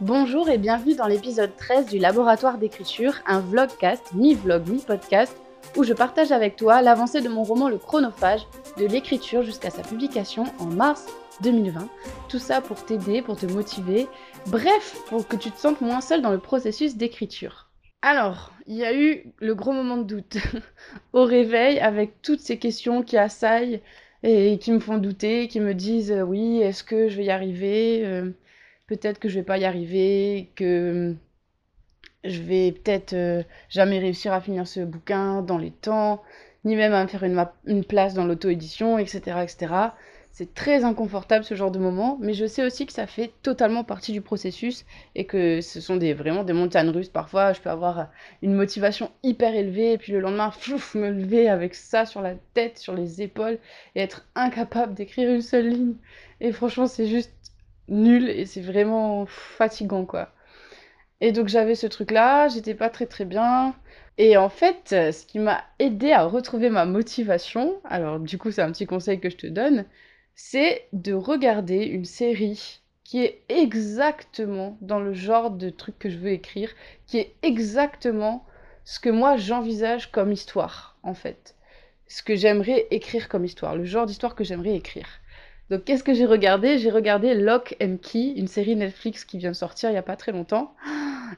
Bonjour et bienvenue dans l'épisode 13 du Laboratoire d'écriture, un vlogcast, mi-vlog, mi-podcast, où je partage avec toi l'avancée de mon roman Le Chronophage, de l'écriture jusqu'à sa publication en mars 2020. Tout ça pour t'aider, pour te motiver, bref, pour que tu te sentes moins seul dans le processus d'écriture. Alors, il y a eu le gros moment de doute au réveil avec toutes ces questions qui assaillent et qui me font douter, qui me disent euh, oui, est-ce que je vais y arriver euh, peut-être que je vais pas y arriver, que je vais peut-être euh, jamais réussir à finir ce bouquin dans les temps, ni même à me faire une, place dans l'auto-édition, etc., etc. C'est très inconfortable ce genre de moment, mais je sais aussi que ça fait totalement partie du processus et que ce sont des, vraiment des montagnes russes. Parfois, je peux avoir une motivation hyper élevée et puis le lendemain, me lever avec ça sur la tête, sur les épaules et être incapable d'écrire une seule ligne. Et franchement, c'est juste nul et c'est vraiment fatigant quoi. Et donc j'avais ce truc là, j'étais pas très très bien. Et en fait, ce qui m'a aidé à retrouver ma motivation, alors du coup c'est un petit conseil que je te donne, c'est de regarder une série qui est exactement dans le genre de truc que je veux écrire, qui est exactement ce que moi j'envisage comme histoire en fait. Ce que j'aimerais écrire comme histoire, le genre d'histoire que j'aimerais écrire. Donc qu'est-ce que j'ai regardé? J'ai regardé Lock and Key, une série Netflix qui vient de sortir il n'y a pas très longtemps.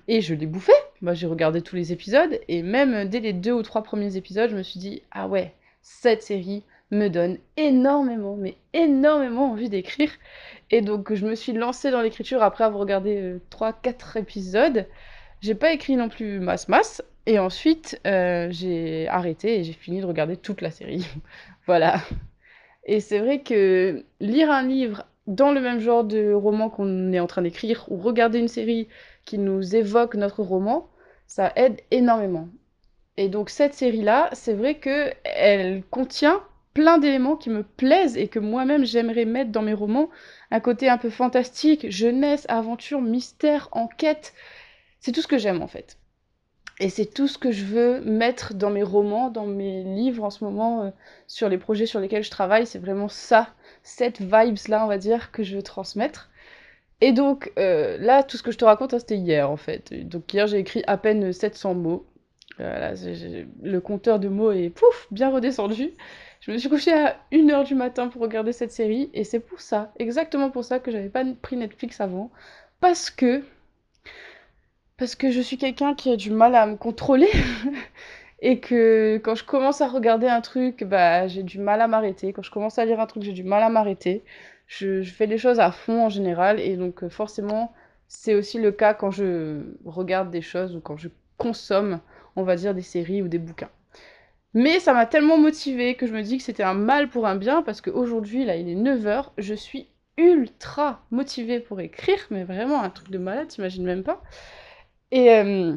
Et je l'ai bouffé. Moi, j'ai regardé tous les épisodes. Et même dès les deux ou trois premiers épisodes, je me suis dit, ah ouais, cette série me donne énormément, mais énormément envie d'écrire. Et donc je me suis lancée dans l'écriture après avoir regardé euh, trois, 4 épisodes. J'ai pas écrit non plus masse masse. Et ensuite, euh, j'ai arrêté et j'ai fini de regarder toute la série. voilà. Et c'est vrai que lire un livre dans le même genre de roman qu'on est en train d'écrire ou regarder une série qui nous évoque notre roman, ça aide énormément. Et donc cette série-là, c'est vrai que elle contient plein d'éléments qui me plaisent et que moi-même j'aimerais mettre dans mes romans. Un côté un peu fantastique, jeunesse, aventure, mystère, enquête. C'est tout ce que j'aime en fait. Et c'est tout ce que je veux mettre dans mes romans, dans mes livres en ce moment, euh, sur les projets sur lesquels je travaille. C'est vraiment ça, cette vibes-là, on va dire, que je veux transmettre. Et donc, euh, là, tout ce que je te raconte, hein, c'était hier, en fait. Donc, hier, j'ai écrit à peine 700 mots. Voilà, le compteur de mots est pouf, bien redescendu. Je me suis couchée à 1h du matin pour regarder cette série. Et c'est pour ça, exactement pour ça, que j'avais pas pris Netflix avant. Parce que parce que je suis quelqu'un qui a du mal à me contrôler et que quand je commence à regarder un truc, bah, j'ai du mal à m'arrêter. Quand je commence à lire un truc, j'ai du mal à m'arrêter. Je, fais les choses à fond en général et donc euh, forcément, c'est aussi le cas quand je regarde des choses ou quand je consomme, on va dire, des séries ou des bouquins. Mais ça m'a tellement motivée que je me dis que c'était un mal pour un bien parce qu'aujourd'hui, là, il est 9h, je suis ultra motivée pour écrire, mais vraiment un truc de malade, t'imagines même pas. Et, euh,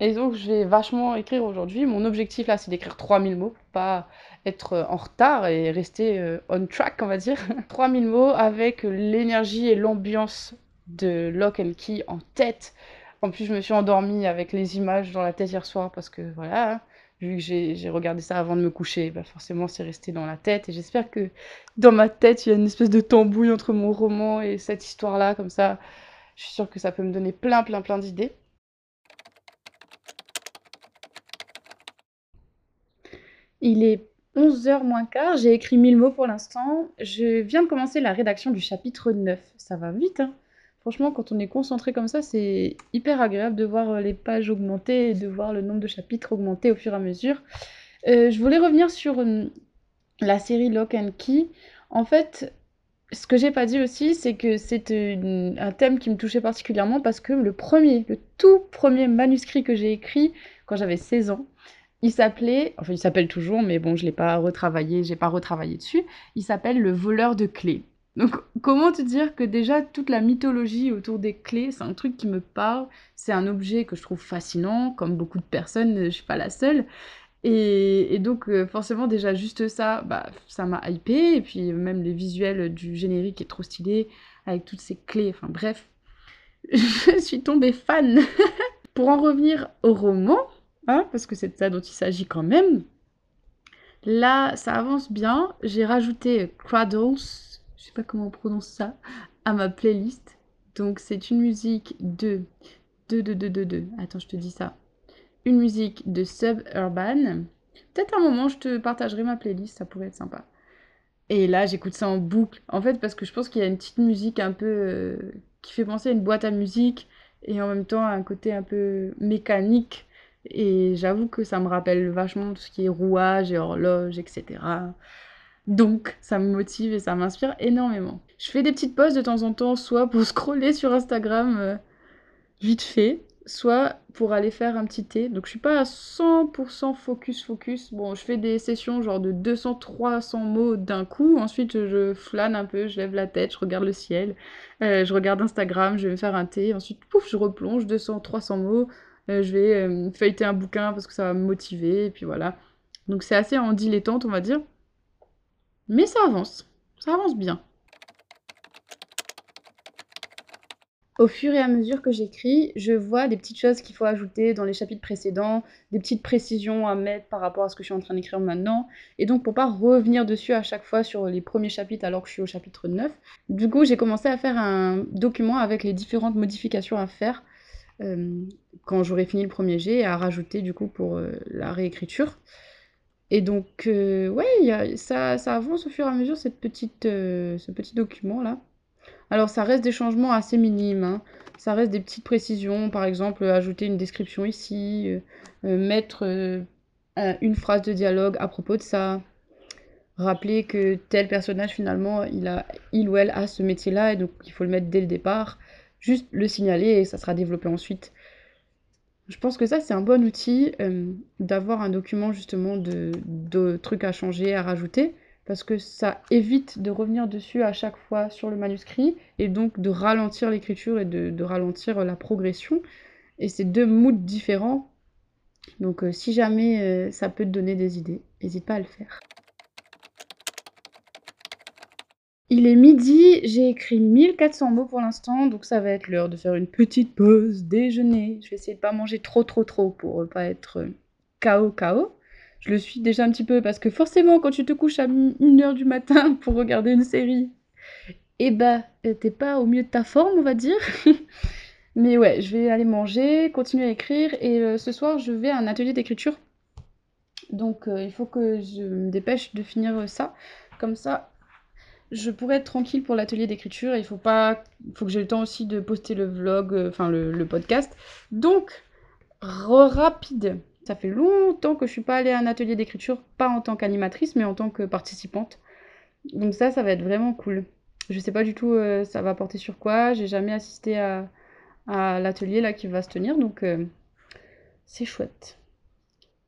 et donc, je vais vachement écrire aujourd'hui. Mon objectif, là, c'est d'écrire 3000 mots pas être euh, en retard et rester euh, on track, on va dire. 3000 mots avec l'énergie et l'ambiance de Lock and Key en tête. En plus, je me suis endormie avec les images dans la tête hier soir parce que, voilà, vu que j'ai regardé ça avant de me coucher, bah forcément, c'est resté dans la tête. Et j'espère que dans ma tête, il y a une espèce de tambouille entre mon roman et cette histoire-là, comme ça. Je suis sûre que ça peut me donner plein, plein, plein d'idées. Il est 11h moins quart, j'ai écrit 1000 mots pour l'instant. Je viens de commencer la rédaction du chapitre 9. Ça va vite, hein Franchement, quand on est concentré comme ça, c'est hyper agréable de voir euh, les pages augmenter et de voir le nombre de chapitres augmenter au fur et à mesure. Euh, je voulais revenir sur euh, la série Lock and Key. En fait, ce que j'ai pas dit aussi, c'est que c'est un thème qui me touchait particulièrement parce que le premier, le tout premier manuscrit que j'ai écrit quand j'avais 16 ans, il s'appelait, enfin il s'appelle toujours, mais bon, je l'ai pas retravaillé, j'ai pas retravaillé dessus. Il s'appelle Le voleur de clés. Donc, comment te dire que déjà toute la mythologie autour des clés, c'est un truc qui me parle, c'est un objet que je trouve fascinant, comme beaucoup de personnes, je suis pas la seule. Et, donc, euh, forcément, déjà juste ça, bah, ça m'a hypé, et puis même les visuels du générique est trop stylé, avec toutes ces clés, enfin bref, je suis tombée fan. Pour en revenir au roman, Hein, parce que c'est de ça dont il s'agit quand même. Là, ça avance bien. J'ai rajouté Cradles, je sais pas comment on prononce ça, à ma playlist. Donc c'est une musique de... De, de, de, de, de... Attends, je te dis ça. Une musique de Suburban. Peut-être un moment, je te partagerai ma playlist, ça pourrait être sympa. Et là, j'écoute ça en boucle. En fait, parce que je pense qu'il y a une petite musique un peu... Euh, qui fait penser à une boîte à musique et en même temps un côté un peu mécanique. Et j'avoue que ça me rappelle vachement tout ce qui est rouage et horloge, etc. Donc, ça me motive et ça m'inspire énormément. Je fais des petites pauses de temps en temps, soit pour scroller sur Instagram euh, vite fait, soit pour aller faire un petit thé. Donc je suis pas à 100% focus focus. Bon, je fais des sessions genre de 200-300 mots d'un coup. Ensuite, je flâne un peu, je lève la tête, je regarde le ciel, euh, je regarde Instagram, je vais me faire un thé. Ensuite, pouf, je replonge 200-300 mots. Euh, je vais euh, feuilleter un bouquin parce que ça va me motiver. Et puis voilà. Donc c'est assez en dilettante, on va dire. Mais ça avance. Ça avance bien. Au fur et à mesure que j'écris, je vois des petites choses qu'il faut ajouter dans les chapitres précédents, des petites précisions à mettre par rapport à ce que je suis en train d'écrire maintenant. Et donc pour pas revenir dessus à chaque fois sur les premiers chapitres alors que je suis au chapitre 9, du coup j'ai commencé à faire un document avec les différentes modifications à faire quand j'aurai fini le premier jet et à rajouter du coup pour euh, la réécriture. Et donc, euh, ouais, ça, avance au fur et à mesure cette petite, ce petit document là. Alors ça reste des changements assez minimes, hein. ça reste des petites précisions, par exemple ajouter une description ici, euh, euh, mettre euh, une phrase de dialogue à propos de ça, rappeler que tel personnage finalement il, a, il ou elle a ce métier-là et donc il faut le mettre dès le départ, juste le signaler et ça sera développé ensuite. Je pense que ça c'est un bon outil d'avoir un document justement de, de trucs à changer, à rajouter parce que ça évite de revenir dessus à chaque fois sur le manuscrit et donc de ralentir l'écriture et de, ralentir la progression. Et c'est deux moods différents. Donc euh, si jamais euh, ça peut te donner des idées, n'hésite pas à le faire. Il est midi, j'ai écrit 1400 mots pour l'instant, donc ça va être l'heure de faire une petite pause déjeuner. Je vais essayer de pas manger trop trop trop pour pas être KO euh, KO je le suis déjà un petit peu parce que forcément, quand tu te couches à 1h du matin pour regarder une série, eh ben, euh, t'es pas au mieux de ta forme, on va dire. Mais ouais, je vais aller manger, continuer à écrire et euh, ce soir, je vais à un atelier d'écriture. Donc, il faut que je me dépêche de finir ça. Comme ça, je pourrais être tranquille pour l'atelier d'écriture. Il faut pas, faut que j'ai le temps aussi de poster le vlog, enfin le, podcast. Donc, rapide. Ça fait longtemps que je suis pas allée à un atelier d'écriture, pas en tant qu'animatrice, mais en tant que participante. Donc ça, ça va être vraiment cool. Je sais pas du tout euh, ça va porter sur quoi. J'ai jamais assisté à, l'atelier là qui va se tenir, donc euh, c'est chouette.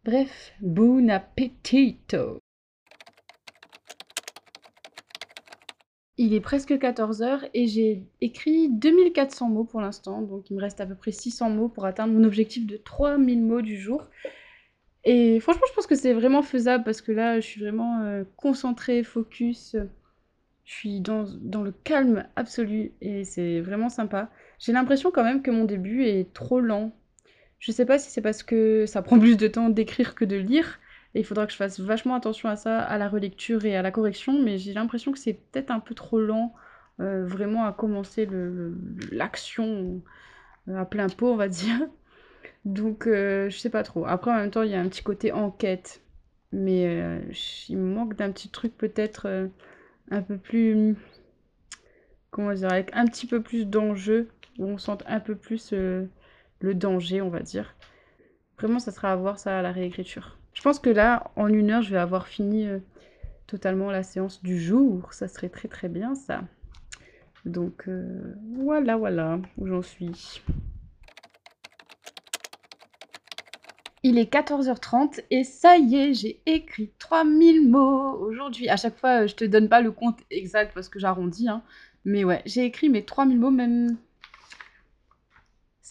Bref, bon appetito Il est presque 14h et j'ai écrit 2400 mots pour l'instant, donc il me reste à peu près 600 mots pour atteindre mon objectif de 3000 mots du jour. Et franchement, je pense que c'est vraiment faisable parce que là, je suis vraiment euh, concentrée, focus. Je suis dans, dans, le calme absolu et c'est vraiment sympa. J'ai l'impression quand même que mon début est trop lent. Je sais pas si c'est parce que ça prend plus de temps d'écrire que de lire, il faudra que je fasse vachement attention à ça, à la relecture et à la correction, mais j'ai l'impression que c'est peut-être un peu trop lent euh, vraiment à commencer l'action euh, à plein pot, on va dire. Donc euh, je sais pas trop. Après en même temps, il y a un petit côté enquête, mais il me manque d'un petit truc peut-être un peu plus comment dire avec un petit peu plus d'enjeu où on sente un peu plus le danger, on va dire. Vraiment, ça sera à voir ça à la réécriture. Je pense que là, en une heure, je vais avoir fini euh, totalement la séance du jour. Ça serait très très bien ça. Donc euh, voilà, voilà où j'en suis. Il est 14h30 et ça y est, j'ai écrit 3000 mots aujourd'hui. À chaque fois, je te donne pas le compte exact parce que j'arrondis. Hein. Mais ouais, j'ai écrit mes 3000 mots, même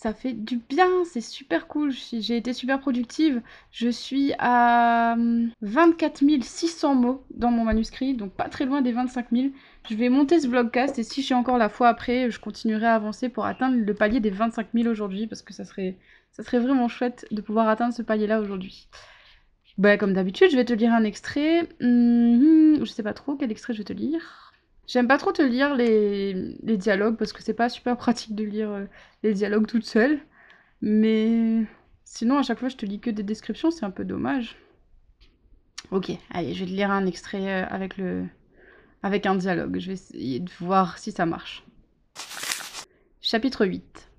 ça fait du bien, c'est super cool. J'ai été super productive. Je suis à 24 hum, 600 mots dans mon manuscrit, donc pas très loin des 25 000. Je vais monter ce vlogcast et si j'ai encore la foi après, je continuerai à avancer pour atteindre le palier des 25 000 aujourd'hui parce que ça serait, ça serait vraiment chouette de pouvoir atteindre ce palier-là aujourd'hui. Bah, comme d'habitude, je vais te lire un extrait. Hum, je sais pas trop quel extrait je vais te lire. J'aime pas trop te lire les, dialogues parce que c'est pas super pratique de lire euh, les dialogues toute seule. Mais sinon, à chaque fois, je te lis que des descriptions, c'est un peu dommage. Ok, allez, je vais te lire un extrait euh, avec, le... avec un dialogue. Je vais essayer de voir si ça marche. Chapitre 8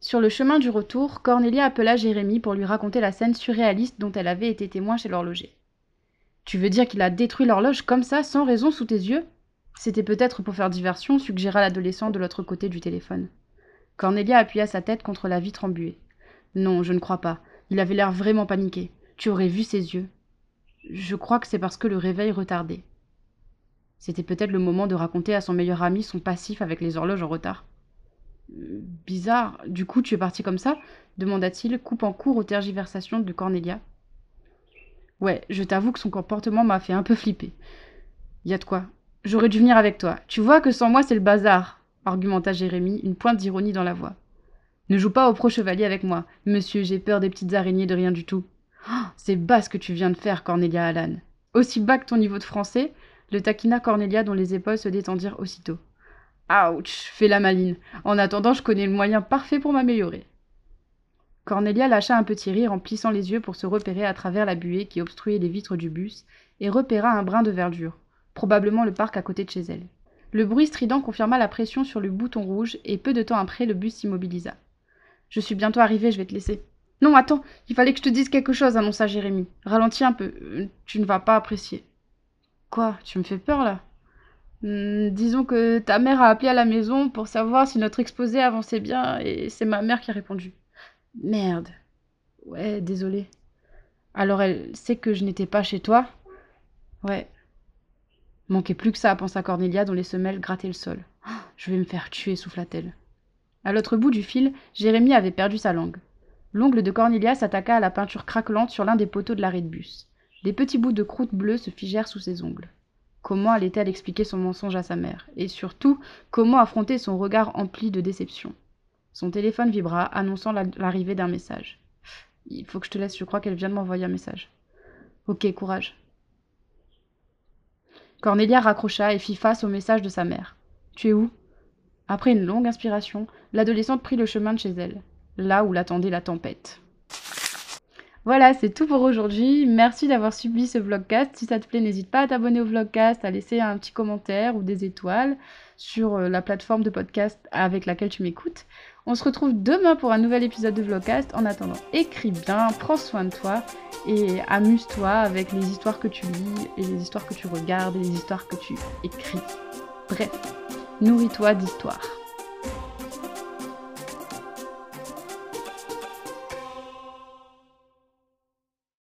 Sur le chemin du retour, Cornelia appela Jérémie pour lui raconter la scène surréaliste dont elle avait été témoin chez l'horloger. Tu veux dire qu'il a détruit l'horloge comme ça, sans raison, sous tes yeux? C'était peut-être pour faire diversion, suggéra l'adolescent de l'autre côté du téléphone. Cornelia appuya sa tête contre la vitre embuée. Non, je ne crois pas. Il avait l'air vraiment paniqué. Tu aurais vu ses yeux. Je crois que c'est parce que le réveil retardait. C'était peut-être le moment de raconter à son meilleur ami son passif avec les horloges en retard. Bizarre. Du coup, tu es parti comme ça? demanda-t-il, coupant court aux tergiversations de Cornelia. Ouais, je t'avoue que son comportement m'a fait un peu flipper. Y a de quoi. J'aurais dû venir avec toi. Tu vois que sans moi, c'est le bazar, argumenta Jérémie, une pointe d'ironie dans la voix. Ne joue pas au pro-chevalier avec moi. Monsieur, j'ai peur des petites araignées de rien du tout. Oh, c'est bas ce que tu viens de faire, Cornelia Alan. Aussi bas que ton niveau de français, le taquina Cornelia dont les épaules se détendirent aussitôt. Ouch, fais la maline. En attendant, je connais le moyen parfait pour m'améliorer. Cornelia lâcha un petit rire en plissant les yeux pour se repérer à travers la buée qui obstruait les vitres du bus et repéra un brin de verdure, probablement le parc à côté de chez elle. Le bruit strident confirma la pression sur le bouton rouge et peu de temps après, le bus s'immobilisa. Je suis bientôt arrivé, je vais te laisser. Non, attends, il fallait que je te dise quelque chose, annonça Jérémie. Ralentis un peu, euh, tu ne vas pas apprécier. Quoi Tu me fais peur là hmm, Disons que ta mère a appelé à la maison pour savoir si notre exposé avançait bien et c'est ma mère qui a répondu. Merde. Ouais, désolé. Alors elle sait que je n'étais pas chez toi Ouais. Manquait plus que ça, pensa Cornelia dont les semelles grattaient le sol. je vais me faire tuer, souffla-t-elle. À l'autre bout du fil, Jérémie avait perdu sa langue. L'ongle de Cornelia s'attaqua à la peinture craquelante sur l'un des poteaux de l'arrêt de bus. Des petits bouts de croûte bleue se figèrent sous ses ongles. Comment allait-elle expliquer son mensonge à sa mère? Et surtout, comment affronter son regard empli de déception? Son téléphone vibra, annonçant l'arrivée d'un message. Il faut que je te laisse, je crois qu'elle vient de m'envoyer un message. Ok, courage. Cornelia raccrocha et fit face au message de sa mère. Tu es où? Après une longue inspiration, l'adolescente prit le chemin de chez elle là où l'attendait la tempête. Voilà, c'est tout pour aujourd'hui. Merci d'avoir subi ce vlogcast. Si ça te plaît, n'hésite pas à t'abonner au vlogcast, à laisser un petit commentaire ou des étoiles sur euh, la plateforme de podcast avec laquelle tu m'écoutes. On se retrouve demain pour un nouvel épisode de vlogcast. En attendant, écris bien, prends soin de toi et amuse-toi avec les histoires que tu lis et les histoires que tu regardes et les histoires que tu écris. Bref, nourris-toi d'histoires.